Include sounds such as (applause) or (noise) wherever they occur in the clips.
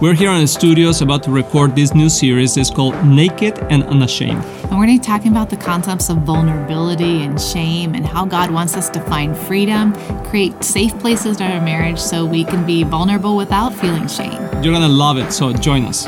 We're here in the studios about to record this new series. It's called Naked and Unashamed. And we're going to be talking about the concepts of vulnerability and shame and how God wants us to find freedom, create safe places in our marriage so we can be vulnerable without feeling shame. You're going to love it, so join us.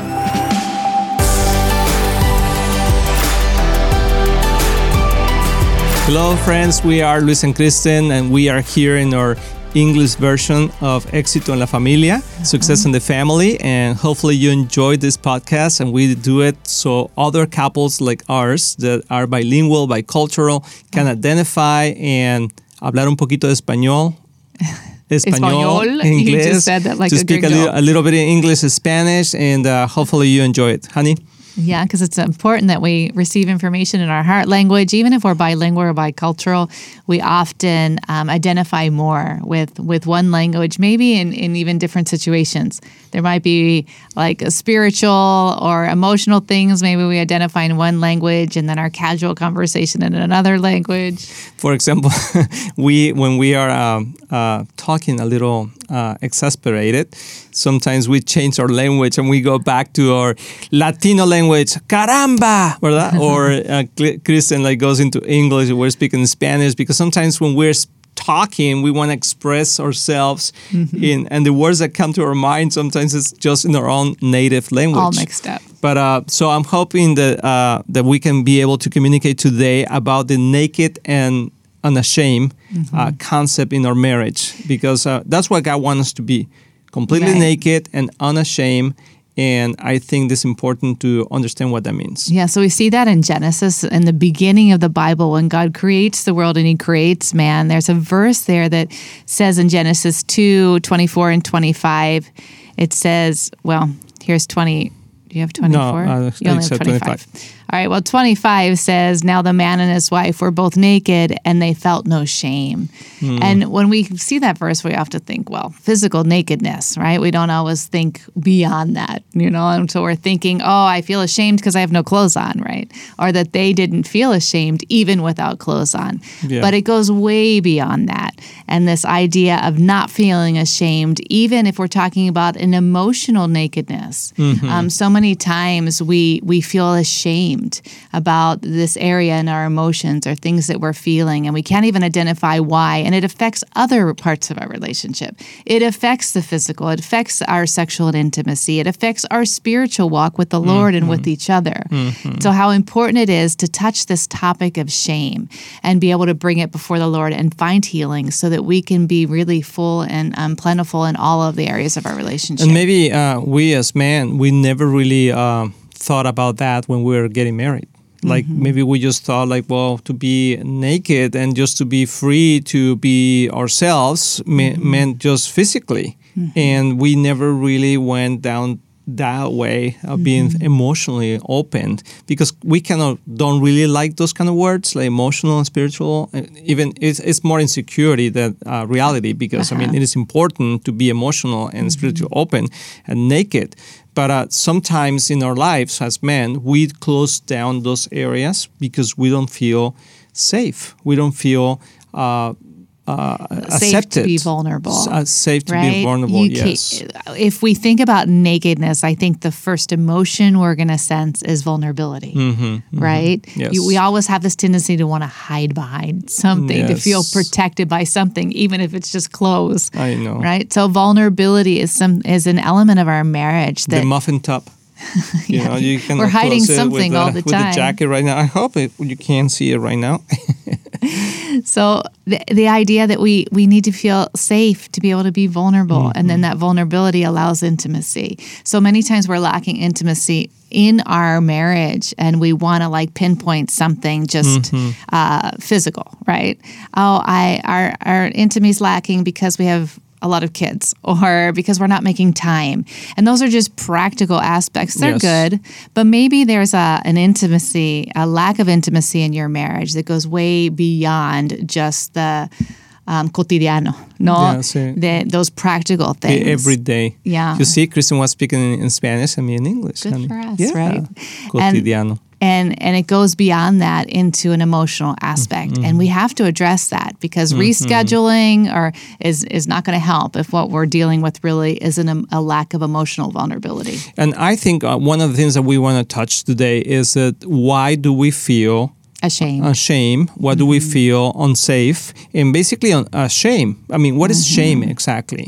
Hello, friends. We are Luis and Kristen, and we are here in our English version of Éxito en la Familia, Success in the Family. And hopefully, you enjoyed this podcast. And we do it so other couples like ours that are bilingual, bicultural, can identify and hablar un poquito de español. (laughs) Español, English, you just said that like to a speak a a little bit in English and Spanish, and uh, hopefully you enjoy it, honey. Yeah, because it's important that we receive information in our heart language. Even if we're bilingual or bicultural, we often um, identify more with, with one language, maybe in, in even different situations. There might be like a spiritual or emotional things, maybe we identify in one language and then our casual conversation in another language. For example, (laughs) we when we are um, uh, talking a little uh, exasperated, sometimes we change our language and we go back to our Latino language, caramba, ¿verdad? (laughs) or uh, Kristen like goes into English. We're speaking Spanish because sometimes when we're talking, we want to express ourselves in, and the words that come to our mind sometimes it's just in our own native language. All mixed up. But uh, so I'm hoping that uh, that we can be able to communicate today about the naked and unashamed uh, concept in our marriage because uh, that's what God wants us to be completely Right. naked and unashamed. And I think it's important to understand what that means. Yeah, so we see that in Genesis, in the beginning of the Bible, when God creates the world and he creates man. There's a verse there that says in Genesis 2 24 and 25, it says, well, here's 20. Do you have 24? uh, you only have said 25. All right, well, 25 says, Now the man and his wife were both naked and they felt no shame. Hmm. And when we see that verse, we have to think, well, physical nakedness, right? We don't always think beyond that, you know? And so we're thinking, oh, I feel ashamed because I have no clothes on, right? Or that they didn't feel ashamed even without clothes on. Yeah. But it goes way beyond that. And this idea of not feeling ashamed, even if we're talking about an emotional nakedness. Um, so many times we, we feel ashamed about this area in our emotions or things that we're feeling, and we can't even identify why. And it affects other parts of our relationship. It affects the physical, it affects our sexual and intimacy, it affects our spiritual walk with the Lord and with each other. So, how important it is to touch this topic of shame and be able to bring it before the Lord and find healing so that we can be really full and um, plentiful in all of the areas of our relationship. And maybe uh, we as men, we never really uh, thought about that when we were getting married. Like mm-hmm. maybe we just thought like, well, to be naked and just to be free to be ourselves me- mm-hmm. meant just physically, mm-hmm. and we never really went down that way of being emotionally open because we cannot don't really like those kind of words like emotional and spiritual Uh, even it's, it's more insecurity than uh, reality because i mean it is important to be emotional and spiritual open and naked. But uh, sometimes in our lives as men we close down those areas because we don't feel safe. We don't feel uh, uh, safe accepted to be vulnerable. Uh, safe to right? be vulnerable You yes If we think about nakedness, I think the first emotion we're going to sense is vulnerability, right? Mm-hmm, Yes. You, we always have this tendency to want to hide behind something, to feel protected by something, even if it's just clothes. I know. Right? So vulnerability is some is an element of our marriage that the muffin top. (laughs) You know, you can We're hiding something with, all uh, the with time. the jacket right now. I hope it, you can see it right now. (laughs) So the, the idea that we we need to feel safe to be able to be vulnerable, and then that vulnerability allows intimacy. So many times we're lacking intimacy in our marriage, and we want to like pinpoint something just uh, physical, right? Oh, I our our intimacy's lacking because we have a lot of kids or because we're not making time. And those are just practical aspects. They're Yes. good, but maybe there's a, an intimacy, a lack of intimacy in your marriage that goes way beyond just the um, cotidiano, no? Yeah, sí. the, those practical things. Every day. Yeah. You see, Kristen was speaking in, Spanish and me in English. Good honey. for us, yeah. right? Cotidiano. and and and it goes beyond that into an emotional aspect Mm-hmm. and we have to address that because rescheduling or is is not going to help if what we're dealing with really is an, a lack of emotional vulnerability And I think uh, one of the things that we want to touch today is that why do we feel ashamed uh, shame? Why do we feel unsafe? And basically, uh, uh, shame. I mean, what is shame exactly?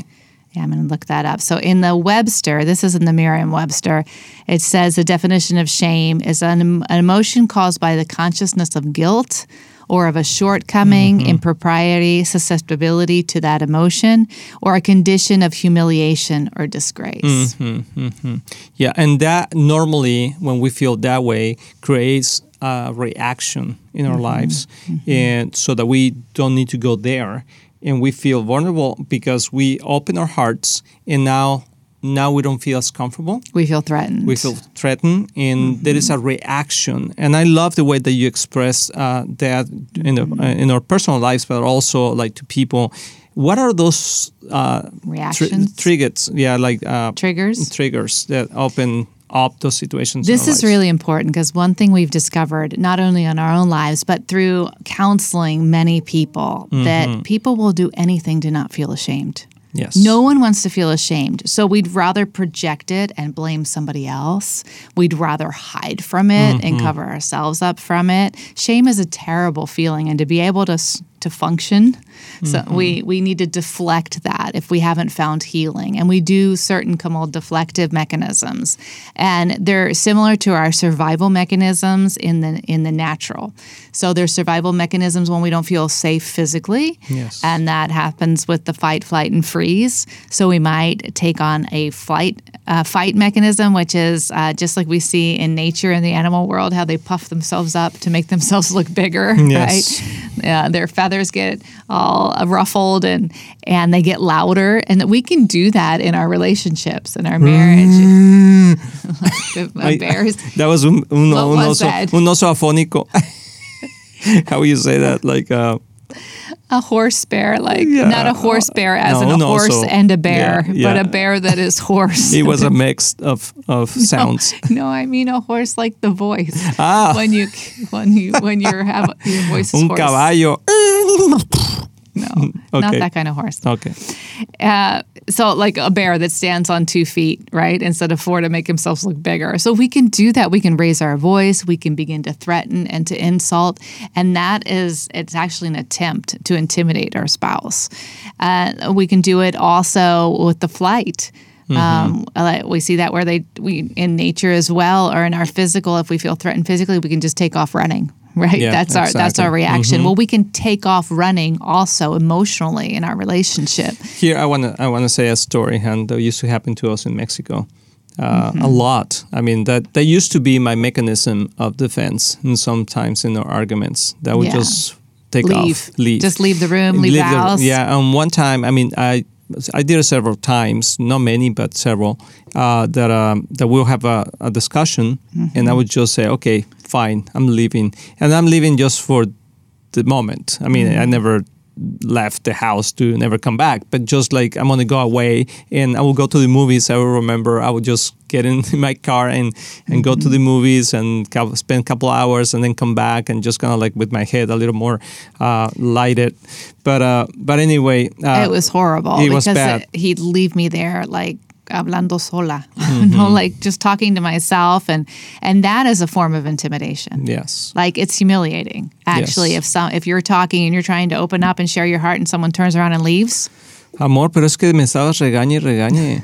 Yeah, I'm going to look that up. So in the Webster, this is in the Merriam-Webster, it says the definition of shame is an, an emotion caused by the consciousness of guilt or of a shortcoming, mm-hmm. impropriety, susceptibility to that emotion, or a condition of humiliation or disgrace. Mm-hmm, mm-hmm. Yeah, and that normally, when we feel that way, creates a reaction in our lives, and so that we don't need to go there, and we feel vulnerable because we open our hearts, and now, now we don't feel as comfortable. We feel threatened. We feel threatened, and there is a reaction. And I love the way that you express uh, that in the, uh, in our personal lives, but also like to people. What are those uh, Reactions? triggers? Yeah, like uh, Triggers? triggers that open up those situations. This is lives. really important because one thing we've discovered, not only in our own lives, but through counseling many people, that mm-hmm. people will do anything to not feel ashamed. yes. No one wants to feel ashamed. So we'd rather project it and blame somebody else. We'd rather hide from it and mm-hmm. cover ourselves up from it. Shame is a terrible feeling and to be able to to function, so we we need to deflect that if we haven't found healing. And we do certain called deflective mechanisms. And they're similar to our survival mechanisms in the in the natural. So there's survival mechanisms when we don't feel safe physically. Yes. And that happens with the fight, flight, and freeze. So we might take on a flight uh, fight mechanism, which is uh, just like we see in nature in the animal world, how they puff themselves up to make (laughs) themselves look bigger, Yes. right? Yeah, their feathers get all ruffled and and they get louder, and that we can do that in our relationships, in our marriage. the, the I- bears. (laughs) That was un, un, un, was oso, un oso afónico. (laughs) How you say that? Like, uh, a horse bear, like Yeah. not a horse bear as No, in a no, horse so- and a bear, yeah, yeah. but a bear that is (laughs) horse. it was a mix of, of (laughs) sounds. no, I mean a horse like the voice. Ah. When you when you when you have your voice is Un hoarse. caballo. (laughs) No, (laughs) not that kind of horse. Okay. Uh, so like a bear that stands on two feet, right, instead of four to make himself look bigger. So we can do that. We can raise our voice. We can begin to threaten and to insult, and that is it's actually an attempt to intimidate our spouse. Uh, we can do it also with the flight. Um, we see that where they we in nature as well, or in our physical. If we feel threatened physically, we can just take off running. Right, Yeah, that's our that's our exactly. reaction. Well, we can take off running also emotionally in our relationship. Here, I want to I want to say a story, and that used to happen to us in Mexico. Uh, Mm-hmm. A lot. I mean, that that used to be my mechanism of defense, and sometimes in our arguments, that would Yeah. just take leave. off, leave, Just leave the room, leave, the house. yeah, and one time, I mean, I I did it several times, not many, but several. Uh, that um, that we'll have a, a discussion, Mm-hmm. and I would just say, okay, fine, I'm leaving, and I'm leaving just for the moment. I mean, Mm-hmm. I never left the house to never come back, but just like I'm gonna go away and I will go to the movies. I will remember I would just get in (laughs) my car and and go Mm-hmm. to the movies and spend a couple hours and then come back and just kind of like with my head a little more uh, lighted. But uh, but anyway, uh, it was horrible it was bad. it- he'd leave me there like hablando sola, Mm-hmm. (laughs) you know, like just talking to myself, and and that is a form of intimidation. yes. Like it's humiliating, actually. Yes. If some if you're talking and you're trying to open up and share your heart, and someone turns around and leaves, Amor, pero es que me estabas regañe y regañe.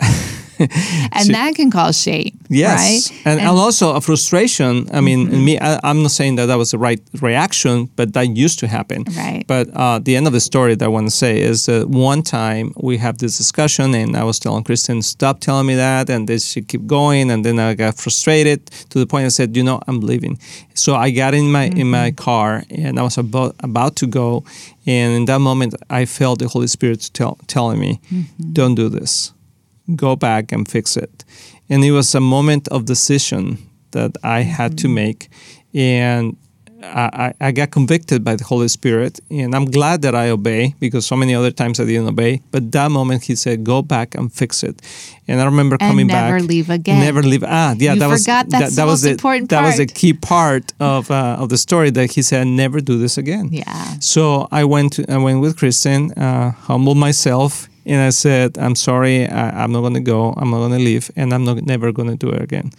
(laughs) (laughs) and that can cause shame, Yes, right? and, and also a frustration. I mean, Mm-hmm. me, I, I'm not saying that that was the right reaction, but that used to happen. Right. But uh, the end of the story that I want to say is that one time we have this discussion, and I was telling Kristen, "Stop telling me that," and then she keep going, and then I got frustrated to the point I said, "You know, I'm leaving." So I got in my in my car, and I was about about to go, and in that moment, I felt the Holy Spirit tell, telling me, "Don't do this." Go back and fix it. And it was a moment of decision that I had to make. And I, I got convicted by the Holy Spirit, and I'm glad that I obey because so many other times I didn't obey. But that moment, He said, "Go back and fix it." And I remember And coming never back, never leave again. never leave. Ah, yeah, You that was forgot that, that was the important that was part. key part of uh, of the story that He said, "Never do this again." Yeah. So I went to, I went with Kristen, uh, humbled myself, and I said, "I'm sorry, I, I'm not going to go. I'm not going to leave, and I'm not never going to do it again."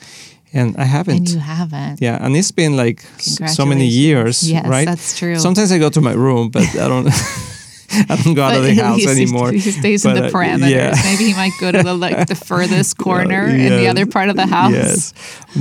And I haven't. And you haven't. Yeah, and it's been like so many years, Yes, right? that's true. Sometimes I go to my room, but I don't. (laughs) I don't go out of the house anymore. He stays in But, the uh, parameters. yeah. Maybe he might go to the like the (laughs) furthest corner in the other part of the house. Yes,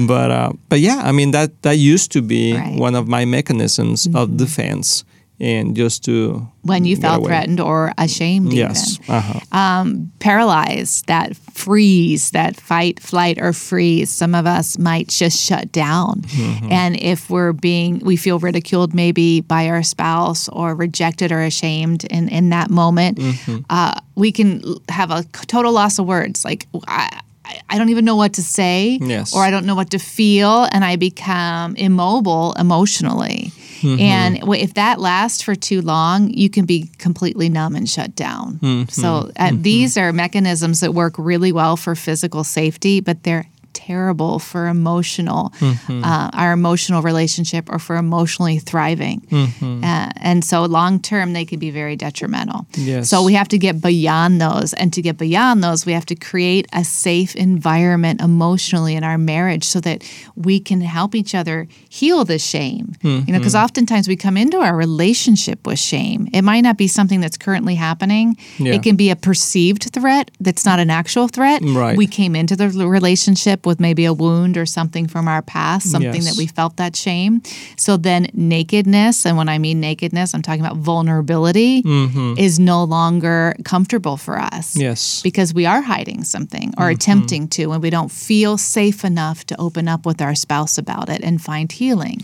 but uh, but yeah, I mean that that used to be Right. Mm-hmm. one of my mechanisms of defense, and just to When you felt away. threatened or ashamed, Yes. even. Uh-huh. um, paralyzed, that freeze, that fight, flight, or freeze. Some of us might just shut down. Mm-hmm. And if we're being, we feel ridiculed maybe by our spouse or rejected or ashamed in, in that moment, Mm-hmm. uh, we can have a total loss of words. Like, I, I- I don't even know what to say, Yes. or I don't know what to feel, and I become immobile emotionally. Mm-hmm. And if that lasts for too long, you can be completely numb and shut down. Mm-hmm. So uh, these are mechanisms that work really well for physical safety, but they're terrible for emotional, Mm-hmm. uh, our emotional relationship or for emotionally thriving. Mm-hmm. Uh, and so long term, they can be very detrimental. Yes. So we have to get beyond those. And to get beyond those, we have to create a safe environment emotionally in our marriage so that we can help each other heal the shame. You know, Mm-hmm. because oftentimes we come into our relationship with shame. It might not be something that's currently happening, Yeah. it can be a perceived threat that's not an actual threat. Right. We came into the relationship with maybe a wound or something from our past, something Yes. that we felt that shame. So then nakedness, and when I mean nakedness, I'm talking about vulnerability, mm-hmm. is no longer comfortable for us. Yes. Because we are hiding something or mm-hmm. attempting to, and we don't feel safe enough to open up with our spouse about it and find healing.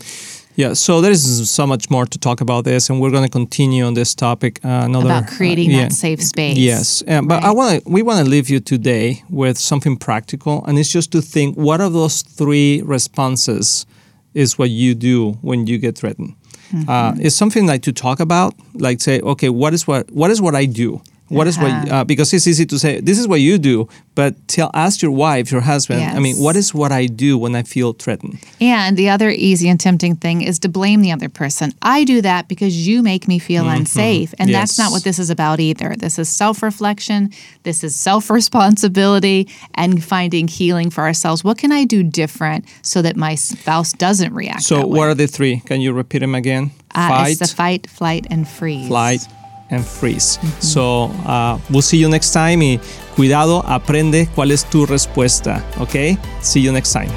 Yeah, so there is so much more to talk about this, and we're going to continue on this topic. Uh, another About creating uh, yeah. that safe space. Yes, uh, but I want to. We want to leave you today with something practical, and it's just to think: what are those three responses? Is what you do when you get threatened? Mm-hmm. Uh, it's something like to talk about, like say, okay, what is what what is what I do? What is what? Uh, because it's easy to say this is what you do, but tell ask your wife, your husband. I mean, what is what I do when I feel threatened? And the other easy and tempting thing is to blame the other person. I do that because you make me feel unsafe. And that's not what this is about either. This is self reflection, this is self responsibility, and finding healing for ourselves. What can I do different so that my spouse doesn't react? So, that way? what are the three? Can you repeat them again? Uh, it's the fight, flight, and freeze. flight, and freeze. So, uh, we'll see you next time y cuidado, aprende cuál es tu respuesta. Okay? See you next time.